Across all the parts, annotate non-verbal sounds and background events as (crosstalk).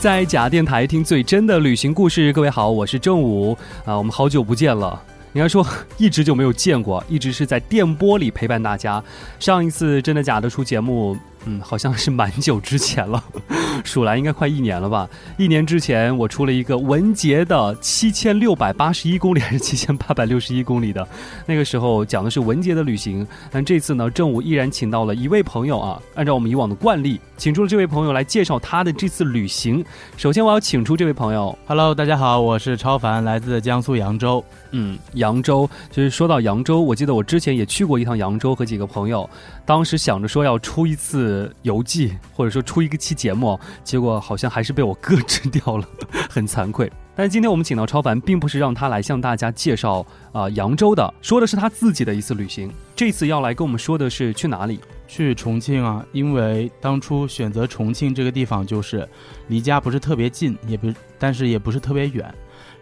在假电台听最真的旅行故事。各位好，我是正午啊，我们好久不见了。应该说 (laughs) 一直就没有见过，一直是在电波里陪伴大家。上一次真的假的出节目。嗯，好像是蛮久之前了，(laughs) 数来应该快一年了吧。一年之前，我出了一个文杰的七千六百八十一公里还是七千八百六十一公里的，那个时候讲的是文杰的旅行。但这次呢，正午依然请到了一位朋友啊，按照我们以往的惯例，请出了这位朋友来介绍他的这次旅行。首先，我要请出这位朋友，Hello，大家好，我是超凡，来自江苏扬州。嗯，扬州，就是说到扬州，我记得我之前也去过一趟扬州，和几个朋友，当时想着说要出一次。游记，或者说出一个期节目，结果好像还是被我搁置掉了，很惭愧。但是今天我们请到超凡，并不是让他来向大家介绍啊扬州的，说的是他自己的一次旅行。这次要来跟我们说的是去哪里？去重庆啊，因为当初选择重庆这个地方，就是离家不是特别近，也不，但是也不是特别远。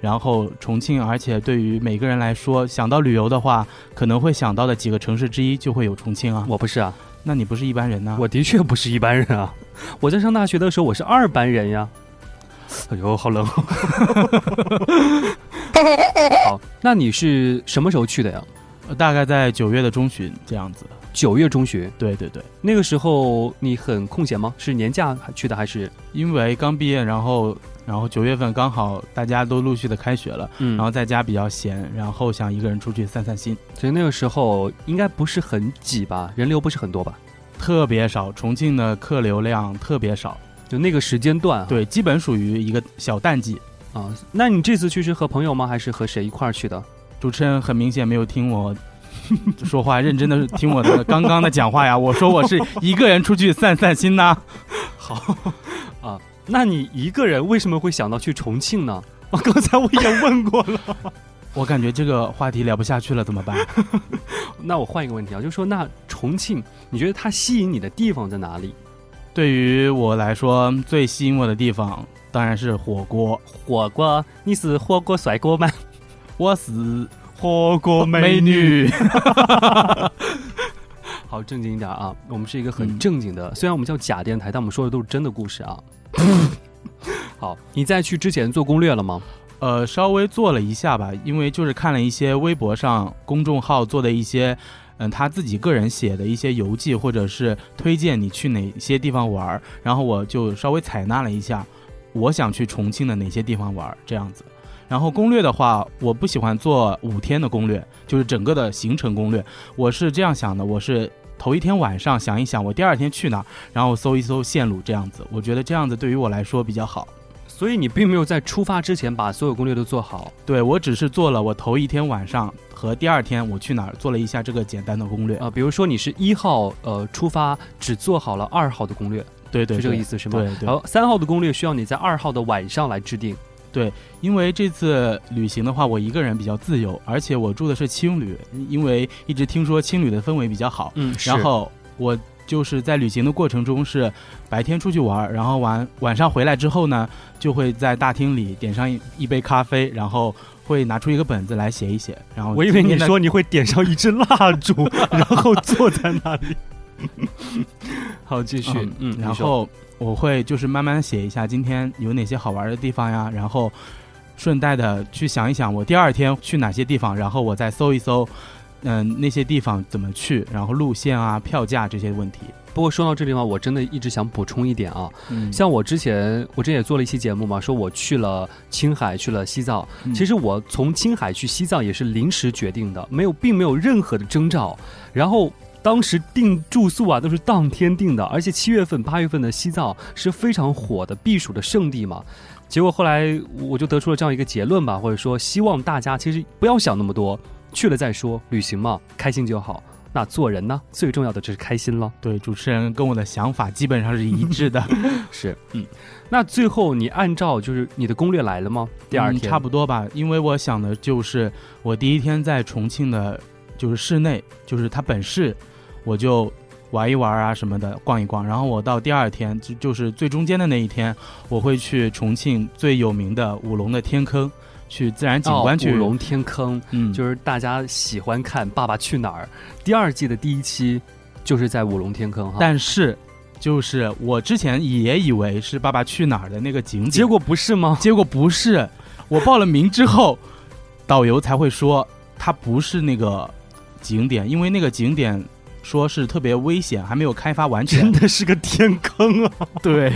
然后重庆，而且对于每个人来说，想到旅游的话，可能会想到的几个城市之一就会有重庆啊。我不是啊。那你不是一般人呢？我的确不是一般人啊！(laughs) 我在上大学的时候，我是二班人呀。哎呦，好冷！(laughs) 好，那你是什么时候去的呀？大概在九月的中旬这样子。九月中旬？对对对。那个时候你很空闲吗？是年假去的还是？因为刚毕业，然后然后九月份刚好大家都陆续的开学了，嗯，然后在家比较闲，然后想一个人出去散散心。所以那个时候应该不是很挤吧？人流不是很多吧？特别少，重庆的客流量特别少，就那个时间段，对，基本属于一个小淡季啊。那你这次去是和朋友吗？还是和谁一块儿去的？主持人很明显没有听我 (laughs) 说话，认真的听我的刚刚的讲话呀。我说我是一个人出去散散心呐。(laughs) 好啊，那你一个人为什么会想到去重庆呢？(laughs) 我刚才我也问过了。(laughs) 我感觉这个话题聊不下去了，怎么办？(laughs) 那我换一个问题啊，就是说，那重庆，你觉得它吸引你的地方在哪里？对于我来说，最吸引我的地方当然是火锅。火锅，你是火锅帅哥吗？我是火锅美女。好，正经一点啊，我们是一个很正经的，虽然我们叫假电台，但我们说的都是真的故事啊。(laughs) 好，你在去之前做攻略了吗？呃，稍微做了一下吧，因为就是看了一些微博上公众号做的一些，嗯，他自己个人写的一些游记，或者是推荐你去哪些地方玩儿，然后我就稍微采纳了一下，我想去重庆的哪些地方玩儿这样子。然后攻略的话，我不喜欢做五天的攻略，就是整个的行程攻略。我是这样想的，我是头一天晚上想一想我第二天去哪儿，然后搜一搜线路这样子。我觉得这样子对于我来说比较好。所以你并没有在出发之前把所有攻略都做好，对我只是做了我头一天晚上和第二天我去哪儿做了一下这个简单的攻略啊，比如说你是一号呃出发只做好了二号的攻略，对对，是这个意思是吗？对对。然后三号的攻略需要你在二号的晚上来制定，对，因为这次旅行的话我一个人比较自由，而且我住的是青旅，因为一直听说青旅的氛围比较好，嗯，然后我。就是在旅行的过程中是白天出去玩，然后晚晚上回来之后呢，就会在大厅里点上一一杯咖啡，然后会拿出一个本子来写一写。然后我以为你说你会点上一支蜡烛，(laughs) 然后坐在那里。(laughs) 好，继续。嗯，然后我会就是慢慢写一下今天有哪些好玩的地方呀，然后顺带的去想一想我第二天去哪些地方，然后我再搜一搜。嗯，那些地方怎么去？然后路线啊、票价这些问题。不过说到这地方，我真的一直想补充一点啊。嗯，像我之前，我之前也做了一期节目嘛，说我去了青海，去了西藏。其实我从青海去西藏也是临时决定的，没有，并没有任何的征兆。然后当时订住宿啊，都是当天订的，而且七月份、八月份的西藏是非常火的避暑的圣地嘛。结果后来我就得出了这样一个结论吧，或者说希望大家其实不要想那么多。去了再说，旅行嘛，开心就好。那做人呢，最重要的就是开心了。对，主持人跟我的想法基本上是一致的。是，嗯。那最后你按照就是你的攻略来了吗？第二天差不多吧，因为我想的就是我第一天在重庆的，就是市内，就是它本市，我就玩一玩啊什么的，逛一逛。然后我到第二天，就就是最中间的那一天，我会去重庆最有名的五龙的天坑。去自然景观去五龙天坑，嗯，就是大家喜欢看《爸爸去哪儿》第二季的第一期，就是在五龙天坑哈。但是就是我之前也以为是《爸爸去哪儿》的那个景点，结果不是吗？结果不是。我报了名之后，(laughs) 导游才会说它不是那个景点，因为那个景点说是特别危险，还没有开发完全。真的是个天坑啊！(laughs) 对，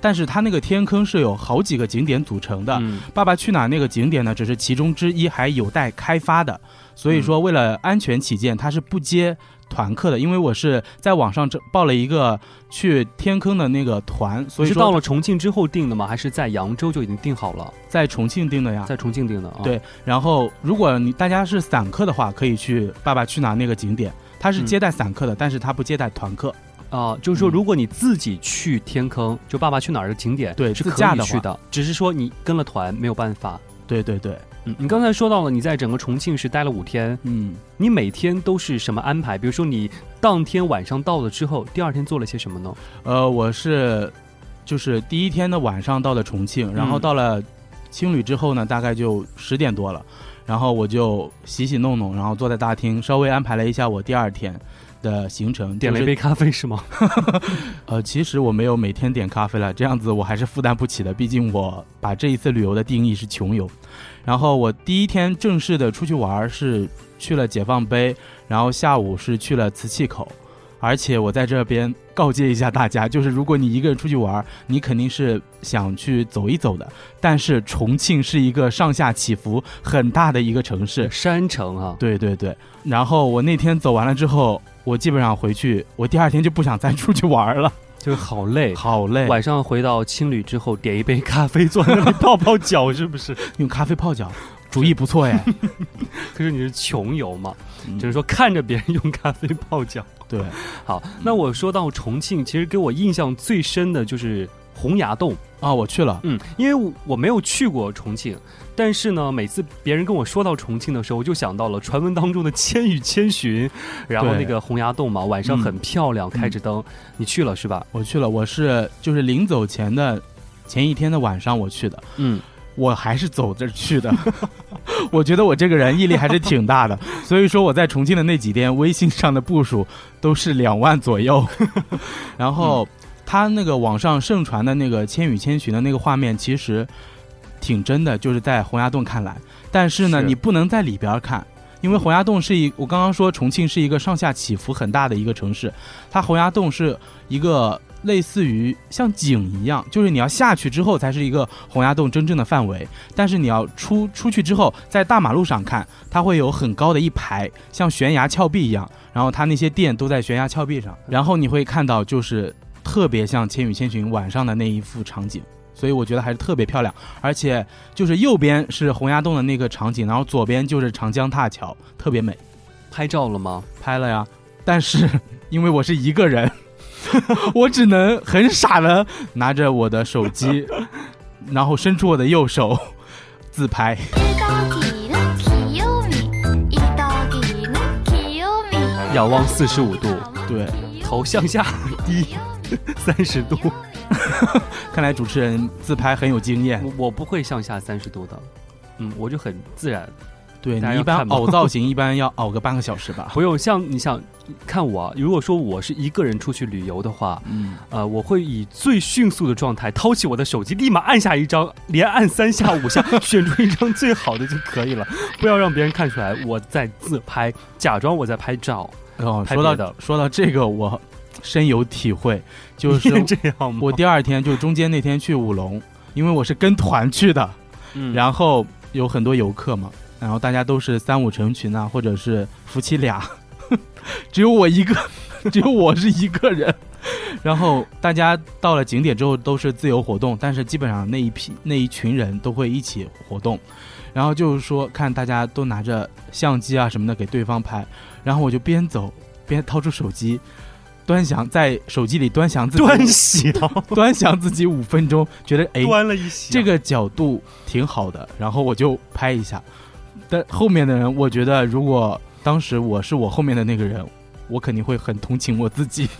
但是它那个天坑是有好几个景点组成的。嗯爸爸去哪儿那个景点呢，只是其中之一，还有待开发的。所以说，为了安全起见，它是不接团客的。因为我是在网上报了一个去天坑的那个团，所以说是到了重庆之后订的吗？还是在扬州就已经订好了？在重庆订的呀。在重庆订的啊？对然后，如果你大家是散客的话，可以去爸爸去哪儿那个景点，它是接待散客的，但是它不接待团客。啊、就是说，嗯如果你自己去天坑，就《爸爸去哪儿》的景点，对是可以去的，只是说你跟了团没有办法。对对对，嗯，你刚才说到了，你在整个重庆是待了五天，嗯。你每天都是什么安排？比如说你当天晚上到了之后，第二天做了些什么呢？呃，我是就是第一天的晚上到了重庆，然后嗯到了青旅之后呢，大概就十点多了，然后我就洗洗弄弄，然后坐在大厅稍微安排了一下我第二天的行程，点了一杯咖啡是吗？(laughs) 呃，其实我没有每天点咖啡了，这样子我还是负担不起的，毕竟我把这一次旅游的定义是穷游。然后我第一天正式的出去玩是去了解放碑，然后下午是去了瓷器口。而且我在这边告诫一下大家，(laughs) 就是如果你一个人出去玩，你肯定是想去走一走的。但是重庆是一个上下起伏很大的一个城市，山城啊，对对对。然后我那天走完了之后，我基本上回去，我第二天就不想再出去玩了，就是好累。好累。晚上回到青旅之后，点一杯咖啡，坐在那里泡泡脚，是不是？(laughs) 用咖啡泡脚，主意不错哎。(laughs) 可是你是穷游嘛，嗯只是说看着别人用咖啡泡脚。对，好，那我说到重庆，其实给我印象最深的就是洪崖洞。啊，我去了，嗯，因为我我没有去过重庆，但是呢，每次别人跟我说到重庆的时候，我就想到了传闻当中的《千与千寻》，然后那个洪崖洞嘛，晚上嗯很漂亮，开着灯。你去了是吧？我去了，我是就是临走前的前一天的晚上我去的，嗯，我还是走着去的。(laughs) 我觉得我这个人毅力还是挺大的，所以说我在重庆的那几天，微信上的步数都是两万左右。(laughs) 然后他那个网上盛传的那个《千与千寻》的那个画面，其实挺真的，就是在洪崖洞看来。但是呢，是你不能在里边看。因为洪崖洞是一，我刚刚说重庆是一个上下起伏很大的一个城市，它洪崖洞是一个类似于像井一样，就是你要下去之后才是一个洪崖洞真正的范围。但是你要出出去之后，在大马路上看，它会有很高的一排，像悬崖峭壁一样，然后它那些店都在悬崖峭壁上，然后你会看到就是特别像《千与千寻》晚上的那一幅场景。所以我觉得还是特别漂亮，而且就是右边是洪崖洞的那个场景，然后左边就是长江大桥，特别美。拍照了吗？拍了呀，但是因为我是一个人，(laughs) 我只能很傻的拿着我的手机，然后伸出我的右手自拍。仰望四十五度，对，头向下低三十度。(laughs) (laughs) 看来主持人自拍很有经验。我不会向下三十度的，嗯，我就很自然。对你一般凹造型一般要 (laughs) 凹个半个小时吧。不用像你想看我啊，如果说我是一个人出去旅游的话，嗯，呃，我会以最迅速的状态掏起我的手机，立马按下一张，连按三下五下，(laughs) 选出一张最好的就可以了，不要让别人看出来我在自拍，假装我在拍照。哦，说到的说到这个，我深有体会，就是 (laughs) 这样吗？我第二天就中间那天去舞龙，因为我是跟团去的，嗯然后有很多游客嘛，然后大家都是三五成群啊，或者是夫妻俩，(laughs) 只有我一个，(laughs) 只有我是一个人。然后大家到了景点之后都是自由活动，但是基本上那一批那一群人都会一起活动，然后就是说看大家都拿着相机啊什么的给对方拍，然后我就边走边掏出手机，端详在手机里端详自己端详，(laughs) 端详自己五分钟，觉得哎端了一下，这个角度挺好的，然后我就拍一下。但后面的人，我觉得如果当时我是我后面的那个人，我肯定会很同情我自己。(laughs)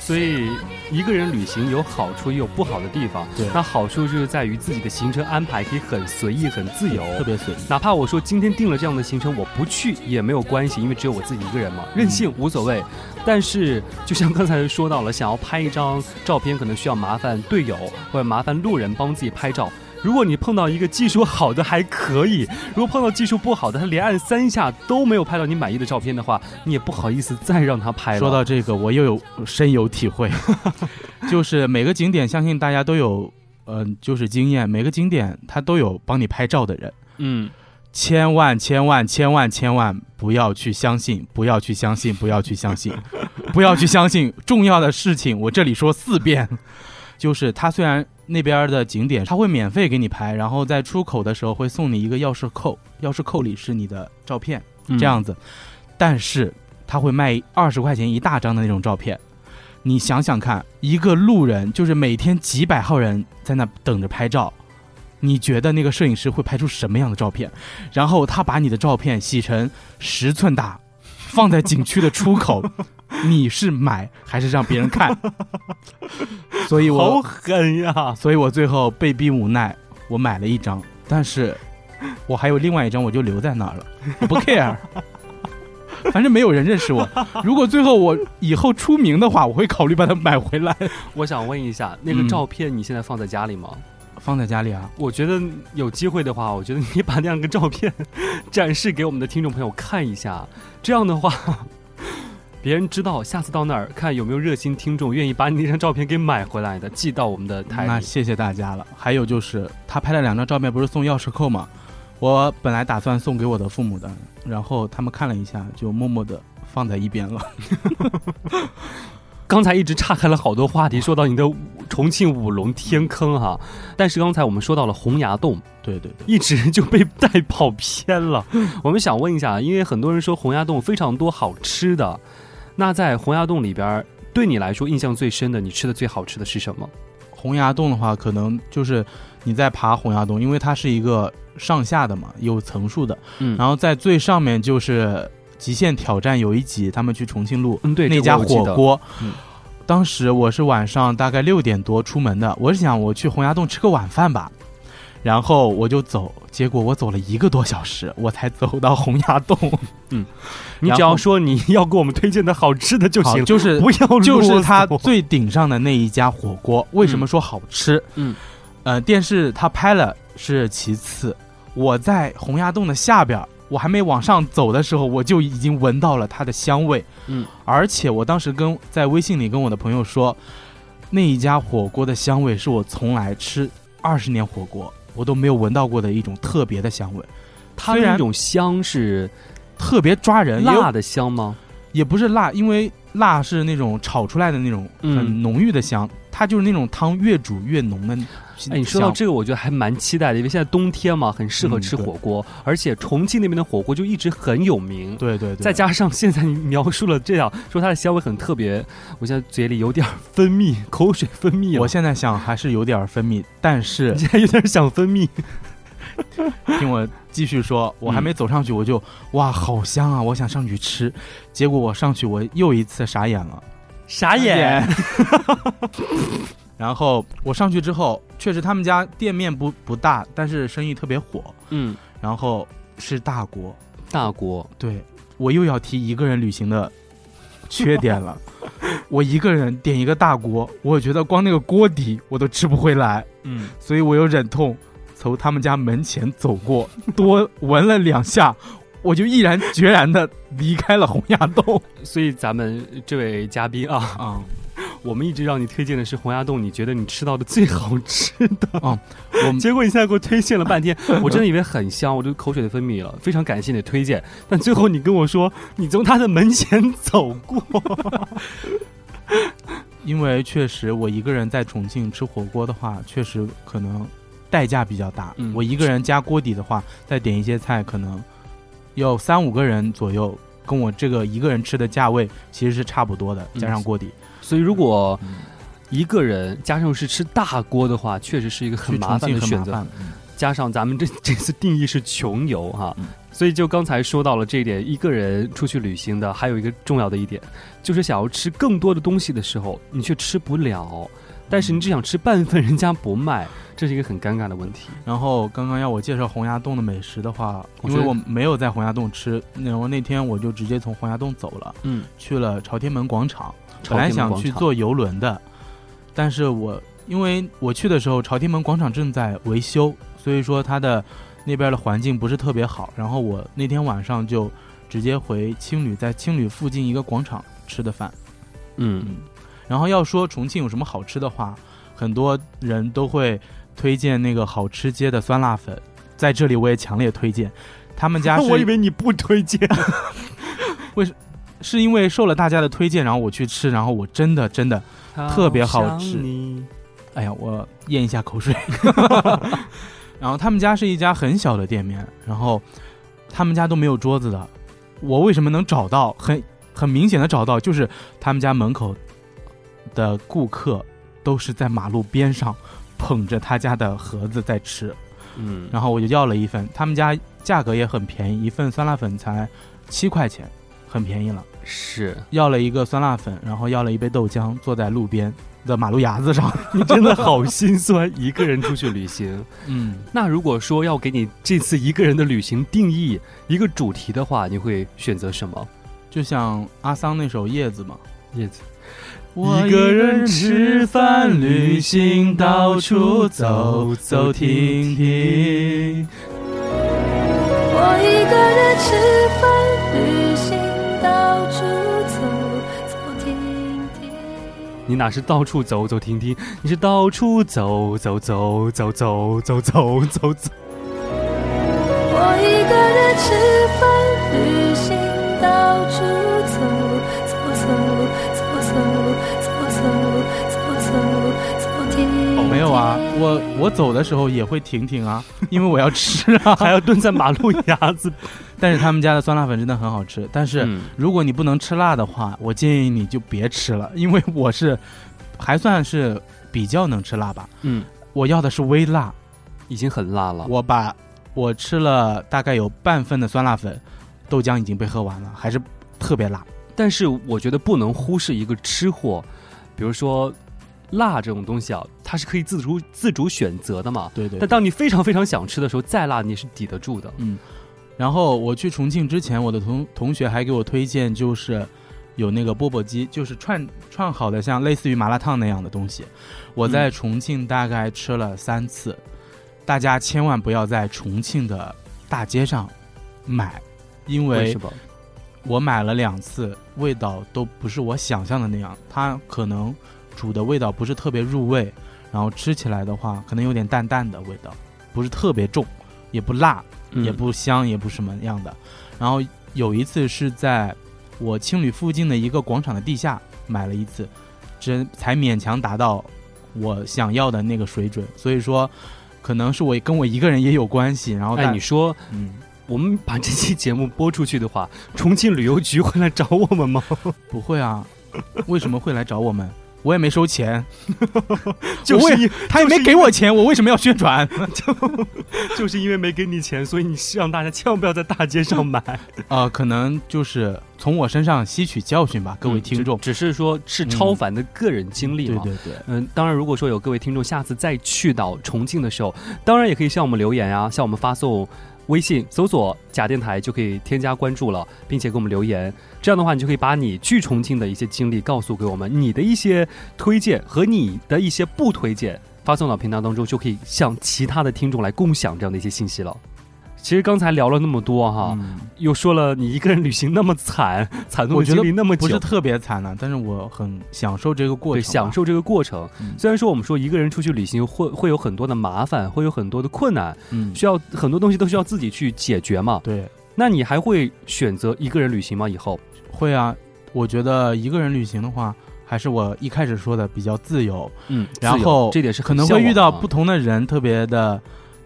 所以一个人旅行有好处也有不好的地方。对那好处就是在于自己的行程安排可以很随意、很自由，特别随意。哪怕我说今天定了这样的行程，我不去也没有关系，因为只有我自己一个人嘛，任性无所谓。但是就像刚才说到了，想要拍一张照片，可能需要麻烦队友或者麻烦路人帮自己拍照。如果你碰到一个技术好的还可以，如果碰到技术不好的，他连按三下都没有拍到你满意的照片的话，你也不好意思再让他拍了。说到这个，我又有深有体会，(laughs) 就是每个景点，相信大家都有，嗯、就是经验，每个景点他都有帮你拍照的人，嗯，千万千万千万千万不要去相信，不要去相信，不要去相信，(laughs) 不要去相信重要的事情。我这里说四遍，就是他虽然那边的景点他会免费给你拍，然后在出口的时候会送你一个钥匙扣，钥匙扣里是你的照片，嗯这样子，但是他会卖二十块钱一大张的那种照片。你想想看，一个路人就是每天几百号人在那等着拍照，你觉得那个摄影师会拍出什么样的照片？然后他把你的照片洗成十寸大，放在景区的出口，你是买还是让别人看？(laughs) (laughs) 所以我好，狠呀！所以我最后被逼无奈，我买了一张，但是我还有另外一张，我就留在那儿了，我不 care。(laughs) 反正没有人认识我。如果最后我以后出名的话，我会考虑把它买回来，我想问一下，那个嗯照片你现在放在家里吗？放在家里啊。我觉得有机会的话，我觉得你把那样个照片 (laughs) 展示给我们的听众朋友看一下，这样的话，别人知道下次到那儿看有没有热心听众愿意把你那张照片给买回来的，寄到我们的台。那谢谢大家了。还有就是，他拍了两张照片，不是送钥匙扣吗？我本来打算送给我的父母的，然后他们看了一下，就默默的放在一边了。(laughs) 刚才一直岔开了好多话题，说到你的重庆五龙天坑哈，但是刚才我们说到了洪崖洞，对对对，一直就被带跑偏了。我们想问一下，因为很多人说洪崖洞非常多好吃的，那在洪崖洞里边儿，对你来说印象最深的，你吃的最好吃的是什么？洪崖洞的话，可能就是你在爬洪崖洞，因为它是一个上下的嘛，有层数的。嗯然后在最上面就是极限挑战有一集，他们去重庆路嗯，对，那家火锅。嗯当时我是晚上大概六点多出门的，我是想我去洪崖洞吃个晚饭吧，然后我就走，结果我走了一个多小时，我才走到洪崖洞。(laughs) 嗯 (laughs) 你只要说你要给我们推荐的好吃的就，行了，就是不要就是它最顶上的那一家火锅，为什么说好吃？嗯，呃，电视它拍了是其次，我在洪崖洞的下边，我还没往上走的时候，我就已经闻到了它的香味。嗯，而且我当时跟在微信里跟我的朋友说，那一家火锅的香味是我从来吃二十年火锅我都没有闻到过的一种特别的香味，它的那种香是特别抓人，辣的香吗？也不是辣，因为辣是那种炒出来的那种嗯。很浓郁的香，它就是那种汤越煮越浓的。哎，你说到这个，我觉得还蛮期待的，因为现在冬天嘛，很适合吃火锅，而且重庆那边的火锅就一直很有名。对对对，再加上现在你描述了这样，说它的香味很特别，我现在嘴里有点分泌，口水分泌了。我现在想还是有点分泌，但是 (laughs) 你现在有点想分泌。(laughs) 听我继续说，我还没走上去，我就哇好香啊，我想上去吃，结果我上去我又一次傻眼了，傻眼。(laughs) 然后我上去之后，确实他们家店面不不大，但是生意特别火，嗯，然后是大锅，大锅，对我又要提一个人旅行的缺点了。(laughs) 我一个人点一个大锅，我觉得光那个锅底我都吃不回来，嗯，所以我又忍痛从他们家门前走过，多闻了两下，我就毅然决然的离开了洪崖洞。(laughs) 所以咱们这位嘉宾啊，啊、我们一直让你推荐的是洪崖洞，你觉得你吃到的最好吃的啊，(laughs) 我结果你现在给我推荐了半天，(laughs) 我真的以为很香，我就口水都分泌了，非常感谢你的推荐。但最后你跟我说你从他的门前走过，因为确实我一个人在重庆吃火锅的话，确实可能代价比较大。嗯我一个人加锅底的话，再点一些菜，可能有三五个人左右，跟我这个一个人吃的价位其实是差不多的，嗯加上锅底。所以如果嗯一个人加上是吃大锅的话，确实是一个很麻烦的选择。加上咱们这 (laughs) 这次定义是穷游哈，嗯所以就刚才说到了这一点，一个人出去旅行的还有一个重要的一点，就是想要吃更多的东西的时候，你却吃不了，但是你只想吃半份，人家不卖，这是一个很尴尬的问题。然后刚刚要我介绍洪崖洞的美食的话，因为我没有在洪崖洞吃，然后那天我就直接从洪崖洞走了，嗯，去了朝天门广场。朝本来想去坐游轮的，但是我因为我去的时候朝天门广场正在维修，所以说它的那边的环境不是特别好。然后我那天晚上就直接回青旅，在青旅附近一个广场吃的饭。嗯，然后要说重庆有什么好吃的话，很多人都会推荐那个好吃街的酸辣粉，在这里我也强烈推荐。他们家 (laughs) 是我以为你不推荐，(laughs) 为是因为受了大家的推荐，然后我去吃，然后我真的真的，特别好吃好哎呀，我咽一下口水。(laughs) 然后他们家是一家很小的店面，然后他们家都没有桌子的。我为什么能找到？很很明显的找到，就是他们家门口的顾客都是在马路边上捧着他家的盒子在吃。嗯，然后我就要了一份，他们家价格也很便宜，一份酸辣粉才七块钱，很便宜了。是要了一个酸辣粉，然后要了一杯豆浆，坐在路边的马路牙子上。(laughs) 你真的好心酸，一个人出去旅行。嗯，那如果说要给你这次一个人的旅行定义一个主题的话，你会选择什么？就像阿桑那首《叶子》嘛，叶子，我一个人吃饭、旅行，到处走走停停。我一个人吃饭、旅行，到处走走停停。你哪是到处走走停停，你是到处走走走走走走走走走。我一个人吃啊，我我走的时候也会停停啊，因为我要吃啊。(laughs) 还要蹲在马路牙子。(laughs) 但是他们家的酸辣粉真的很好吃，但是嗯如果你不能吃辣的话，我建议你就别吃了，因为我是还算是比较能吃辣吧。嗯，我要的是微辣，已经很辣了。我把我吃了大概有半份的酸辣粉，豆浆已经被喝完了，还是特别辣。但是我觉得不能忽视一个吃货，比如说辣这种东西啊，它是可以自主自主选择的嘛。对对但当你非常非常想吃的时候，再辣你是抵得住的。嗯，然后我去重庆之前，我的同同学还给我推荐，就是有那个钵钵鸡，就是串串好的像类似于麻辣烫那样的东西。我在重庆大概吃了三次，大家千万不要在重庆的大街上买，因为？我买了两次，味道都不是我想象的那样，它可能煮的味道不是特别入味，然后吃起来的话可能有点淡淡的味道，不是特别重，也不辣，嗯也不香，也不什么样的。然后有一次是在我青旅附近的一个广场的地下买了一次，真才勉强达到我想要的那个水准。所以说，可能是我跟我一个人也有关系。然后哎，你说嗯，我们把这期节目播出去的话，重庆旅游局会来找我们吗？不会啊，为什么会来找我们？我也没收钱，(laughs) 就是因他也没给我钱，我为什么要宣传？就 (laughs) 就是因为没给你钱，所以你是让大家千万不要在大街上买。(laughs) 呃，可能就是从我身上吸取教训吧，各位听众。只只是说是超凡的个人经历嘛。对对对，嗯，当然，如果说有各位听众下次再去到重庆的时候，当然也可以向我们留言啊，向我们发送微信搜索“假电台”就可以添加关注了，并且给我们留言。这样的话，你就可以把你去重庆的一些经历告诉给我们，你的一些推荐和你的一些不推荐发送到平台当中，就可以向其他的听众来共享这样的一些信息了。其实刚才聊了那么多哈，嗯又说了你一个人旅行那么惨，(laughs) 惨我觉得经历那么久，不是特别惨呢，但是我很享受这个过，程吧，享受这个过程。嗯虽然说我们说一个人出去旅行会会有很多的麻烦，会有很多的困难，嗯，需要很多东西都需要自己去解决嘛。对，那你还会选择一个人旅行吗？以后？会啊。我觉得一个人旅行的话，还是我一开始说的比较自由，嗯，然后这点是可能会遇到啊不同的人，特别的。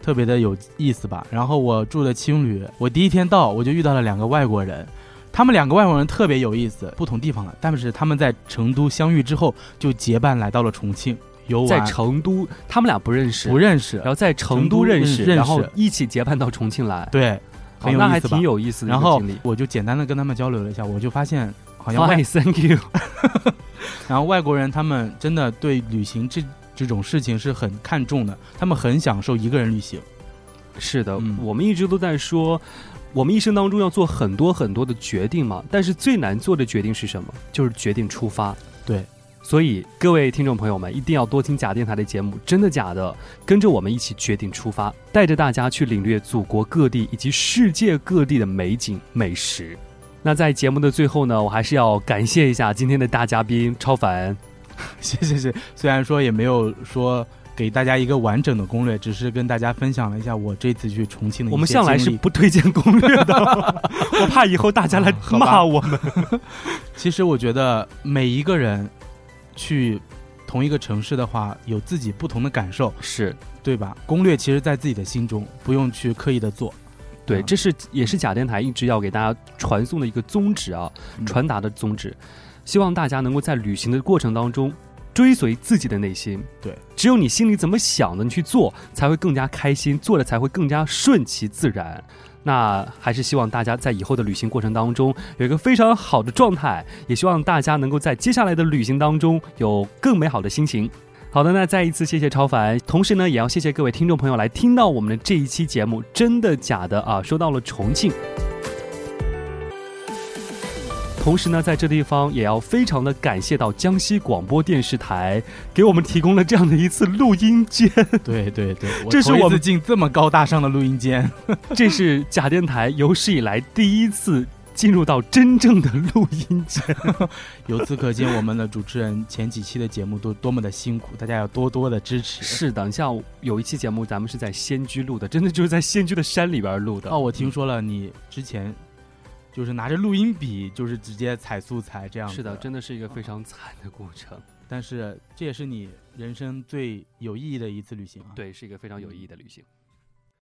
特别的有意思吧。然后我住的青旅，我第一天到我就遇到了两个外国人，他们两个外国人特别有意思，不同地方的，但是他们在成都相遇之后就结伴来到了重庆游玩，在成都，他们俩不认识，不认识然，后在成成都都认识，认然后一起结伴到重庆来。对，很有意思吧那还挺。有意思的然后。我就简单的跟他们交流了一下，我就发现好像外 Hi，Thank you。(laughs) 然后外国人他们真的对旅行这这种事情是很看重的，他们很享受一个人旅行。是的，嗯我们一直都在说，我们一生当中要做很多很多的决定嘛，但是最难做的决定是什么？就是决定出发。对，所以各位听众朋友们，一定要多听假电台的节目，真的假的？跟着我们一起决定出发，带着大家去领略祖国各地以及世界各地的美景美食。那在节目的最后呢，我还是要感谢一下今天的大嘉宾超凡。(laughs) 谢谢谢，虽然说也没有说给大家一个完整的攻略，只是跟大家分享了一下我这次去重庆的一些我们向来是不推荐攻略的，(laughs) 我怕以后大家来骂我们。(laughs) 其实我觉得每一个人去同一个城市的话，有自己不同的感受，是对吧？攻略其实在自己的心中，不用去刻意的做。对，嗯这是也是假电台一直要给大家传送的一个宗旨啊，嗯传达的宗旨，希望大家能够在旅行的过程当中追随自己的内心。对，只有你心里怎么想的，你去做才会更加开心，做的才会更加顺其自然。那还是希望大家在以后的旅行过程当中有一个非常好的状态，也希望大家能够在接下来的旅行当中有更美好的心情。好的，那再一次谢谢超凡，同时呢，也要谢谢各位听众朋友来听到我们的这一期节目，真的假的啊？说到了重庆。同时呢，在这地方也要非常的感谢到江西广播电视台给我们提供了这样的一次录音间，对对对，(laughs) 我这是我们进这么高大上的录音间。(laughs) 这是假电台有史以来第一次进入到真正的录音间。(laughs) 由此可见，我们的主持人前几期的节目都多么的辛苦，大家要多多的支持。是的，像有一期节目咱们是在仙居录的，真的就是在仙居的山里边录的。哦，我听说了，你之前就是拿着录音笔，就是直接采素材这样。是的，真的是一个非常惨的过程。但是这也是你人生最有意义的一次旅行啊。对，是一个非常有意义的旅行。